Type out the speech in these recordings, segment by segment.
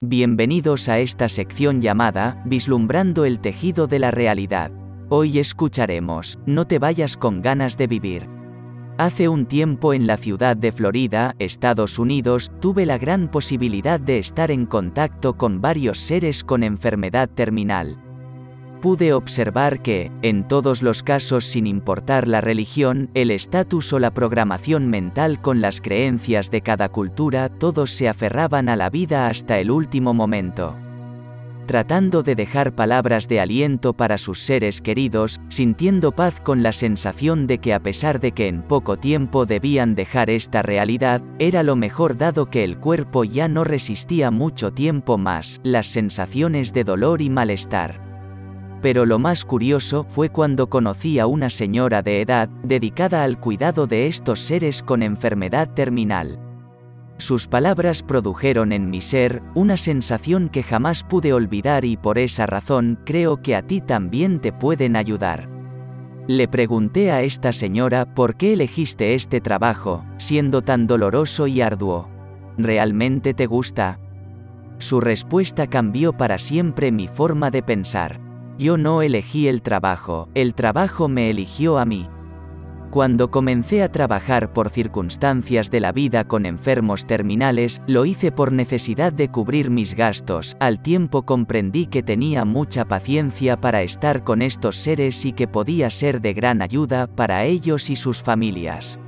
Bienvenidos a esta sección llamada Vislumbrando el tejido de la realidad. Hoy escucharemos, No te vayas con ganas de vivir. Hace un tiempo en la ciudad de Florida, Estados Unidos, tuve la gran posibilidad de estar en contacto con varios seres con enfermedad terminal pude observar que, en todos los casos sin importar la religión, el estatus o la programación mental con las creencias de cada cultura, todos se aferraban a la vida hasta el último momento. Tratando de dejar palabras de aliento para sus seres queridos, sintiendo paz con la sensación de que a pesar de que en poco tiempo debían dejar esta realidad, era lo mejor dado que el cuerpo ya no resistía mucho tiempo más, las sensaciones de dolor y malestar. Pero lo más curioso fue cuando conocí a una señora de edad dedicada al cuidado de estos seres con enfermedad terminal. Sus palabras produjeron en mi ser una sensación que jamás pude olvidar y por esa razón creo que a ti también te pueden ayudar. Le pregunté a esta señora por qué elegiste este trabajo, siendo tan doloroso y arduo. ¿Realmente te gusta? Su respuesta cambió para siempre mi forma de pensar. Yo no elegí el trabajo, el trabajo me eligió a mí. Cuando comencé a trabajar por circunstancias de la vida con enfermos terminales, lo hice por necesidad de cubrir mis gastos, al tiempo comprendí que tenía mucha paciencia para estar con estos seres y que podía ser de gran ayuda para ellos y sus familias.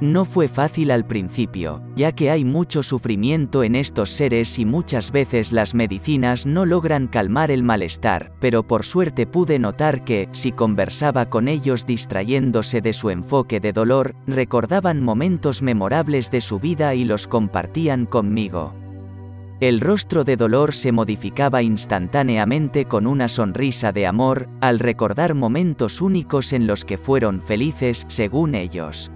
No fue fácil al principio, ya que hay mucho sufrimiento en estos seres y muchas veces las medicinas no logran calmar el malestar, pero por suerte pude notar que, si conversaba con ellos distrayéndose de su enfoque de dolor, recordaban momentos memorables de su vida y los compartían conmigo. El rostro de dolor se modificaba instantáneamente con una sonrisa de amor, al recordar momentos únicos en los que fueron felices, según ellos.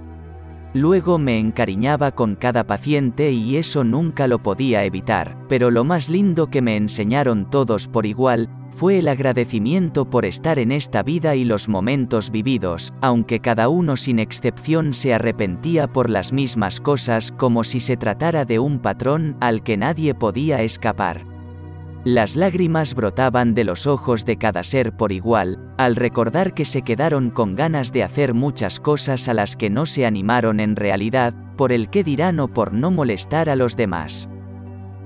Luego me encariñaba con cada paciente y eso nunca lo podía evitar, pero lo más lindo que me enseñaron todos por igual, fue el agradecimiento por estar en esta vida y los momentos vividos, aunque cada uno sin excepción se arrepentía por las mismas cosas como si se tratara de un patrón al que nadie podía escapar. Las lágrimas brotaban de los ojos de cada ser por igual, al recordar que se quedaron con ganas de hacer muchas cosas a las que no se animaron en realidad, por el que dirán o por no molestar a los demás.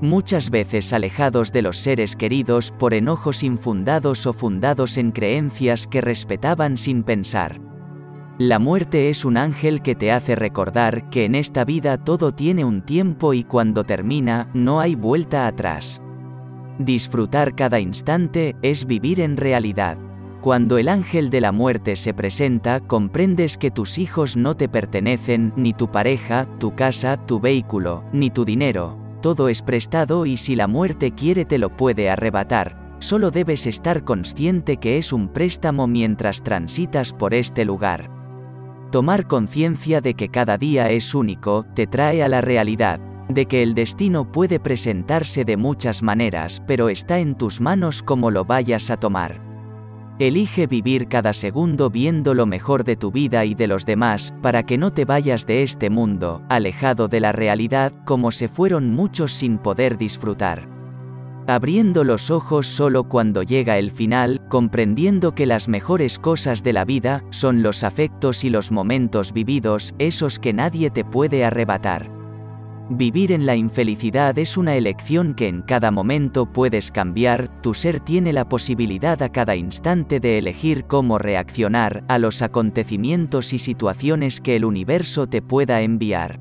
Muchas veces alejados de los seres queridos por enojos infundados o fundados en creencias que respetaban sin pensar. La muerte es un ángel que te hace recordar que en esta vida todo tiene un tiempo y cuando termina, no hay vuelta atrás. Disfrutar cada instante es vivir en realidad. Cuando el ángel de la muerte se presenta, comprendes que tus hijos no te pertenecen, ni tu pareja, tu casa, tu vehículo, ni tu dinero. Todo es prestado y si la muerte quiere te lo puede arrebatar. Solo debes estar consciente que es un préstamo mientras transitas por este lugar. Tomar conciencia de que cada día es único te trae a la realidad, de que el destino puede presentarse de muchas maneras, pero está en tus manos como lo vayas a tomar. Elige vivir cada segundo viendo lo mejor de tu vida y de los demás, para que no te vayas de este mundo, alejado de la realidad, como se fueron muchos sin poder disfrutar. Abriendo los ojos solo cuando llega el final, comprendiendo que las mejores cosas de la vida son los afectos y los momentos vividos, esos que nadie te puede arrebatar. Vivir en la infelicidad es una elección que en cada momento puedes cambiar, tu ser tiene la posibilidad a cada instante de elegir cómo reaccionar a los acontecimientos y situaciones que el universo te pueda enviar.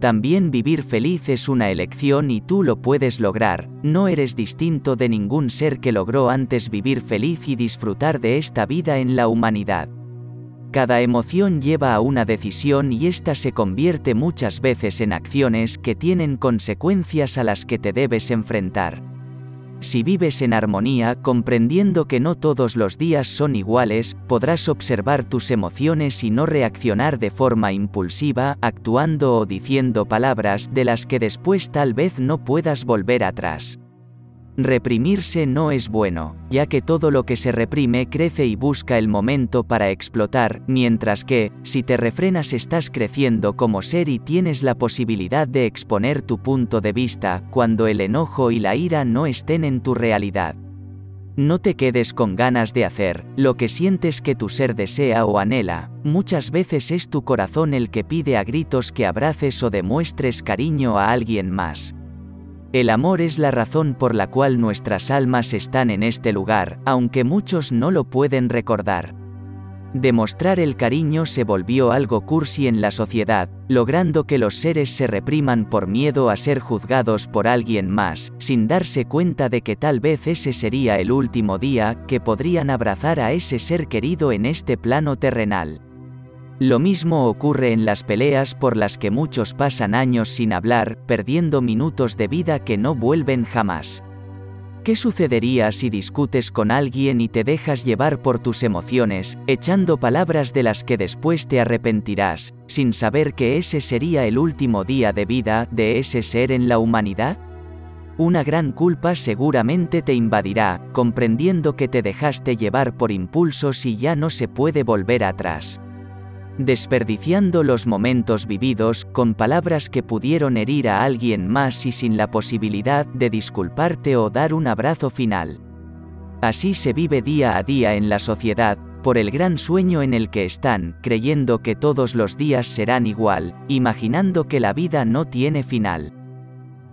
También vivir feliz es una elección y tú lo puedes lograr, no eres distinto de ningún ser que logró antes vivir feliz y disfrutar de esta vida en la humanidad. Cada emoción lleva a una decisión y ésta se convierte muchas veces en acciones que tienen consecuencias a las que te debes enfrentar. Si vives en armonía, comprendiendo que no todos los días son iguales, podrás observar tus emociones y no reaccionar de forma impulsiva, actuando o diciendo palabras de las que después tal vez no puedas volver atrás. Reprimirse no es bueno, ya que todo lo que se reprime crece y busca el momento para explotar, mientras que, si te refrenas estás creciendo como ser y tienes la posibilidad de exponer tu punto de vista, cuando el enojo y la ira no estén en tu realidad. No te quedes con ganas de hacer lo que sientes que tu ser desea o anhela, muchas veces es tu corazón el que pide a gritos que abraces o demuestres cariño a alguien más. El amor es la razón por la cual nuestras almas están en este lugar, aunque muchos no lo pueden recordar. Demostrar el cariño se volvió algo cursi en la sociedad, logrando que los seres se repriman por miedo a ser juzgados por alguien más, sin darse cuenta de que tal vez ese sería el último día que podrían abrazar a ese ser querido en este plano terrenal. Lo mismo ocurre en las peleas por las que muchos pasan años sin hablar, perdiendo minutos de vida que no vuelven jamás. ¿Qué sucedería si discutes con alguien y te dejas llevar por tus emociones, echando palabras de las que después te arrepentirás, sin saber que ese sería el último día de vida de ese ser en la humanidad? Una gran culpa seguramente te invadirá, comprendiendo que te dejaste llevar por impulsos y ya no se puede volver atrás desperdiciando los momentos vividos con palabras que pudieron herir a alguien más y sin la posibilidad de disculparte o dar un abrazo final. Así se vive día a día en la sociedad, por el gran sueño en el que están, creyendo que todos los días serán igual, imaginando que la vida no tiene final.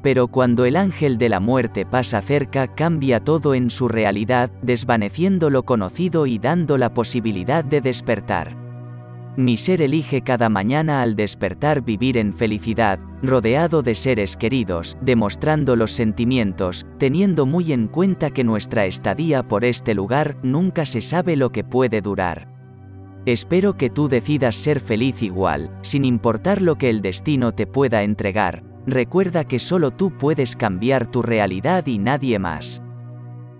Pero cuando el ángel de la muerte pasa cerca cambia todo en su realidad, desvaneciendo lo conocido y dando la posibilidad de despertar. Mi ser elige cada mañana al despertar vivir en felicidad, rodeado de seres queridos, demostrando los sentimientos, teniendo muy en cuenta que nuestra estadía por este lugar nunca se sabe lo que puede durar. Espero que tú decidas ser feliz igual, sin importar lo que el destino te pueda entregar, recuerda que solo tú puedes cambiar tu realidad y nadie más.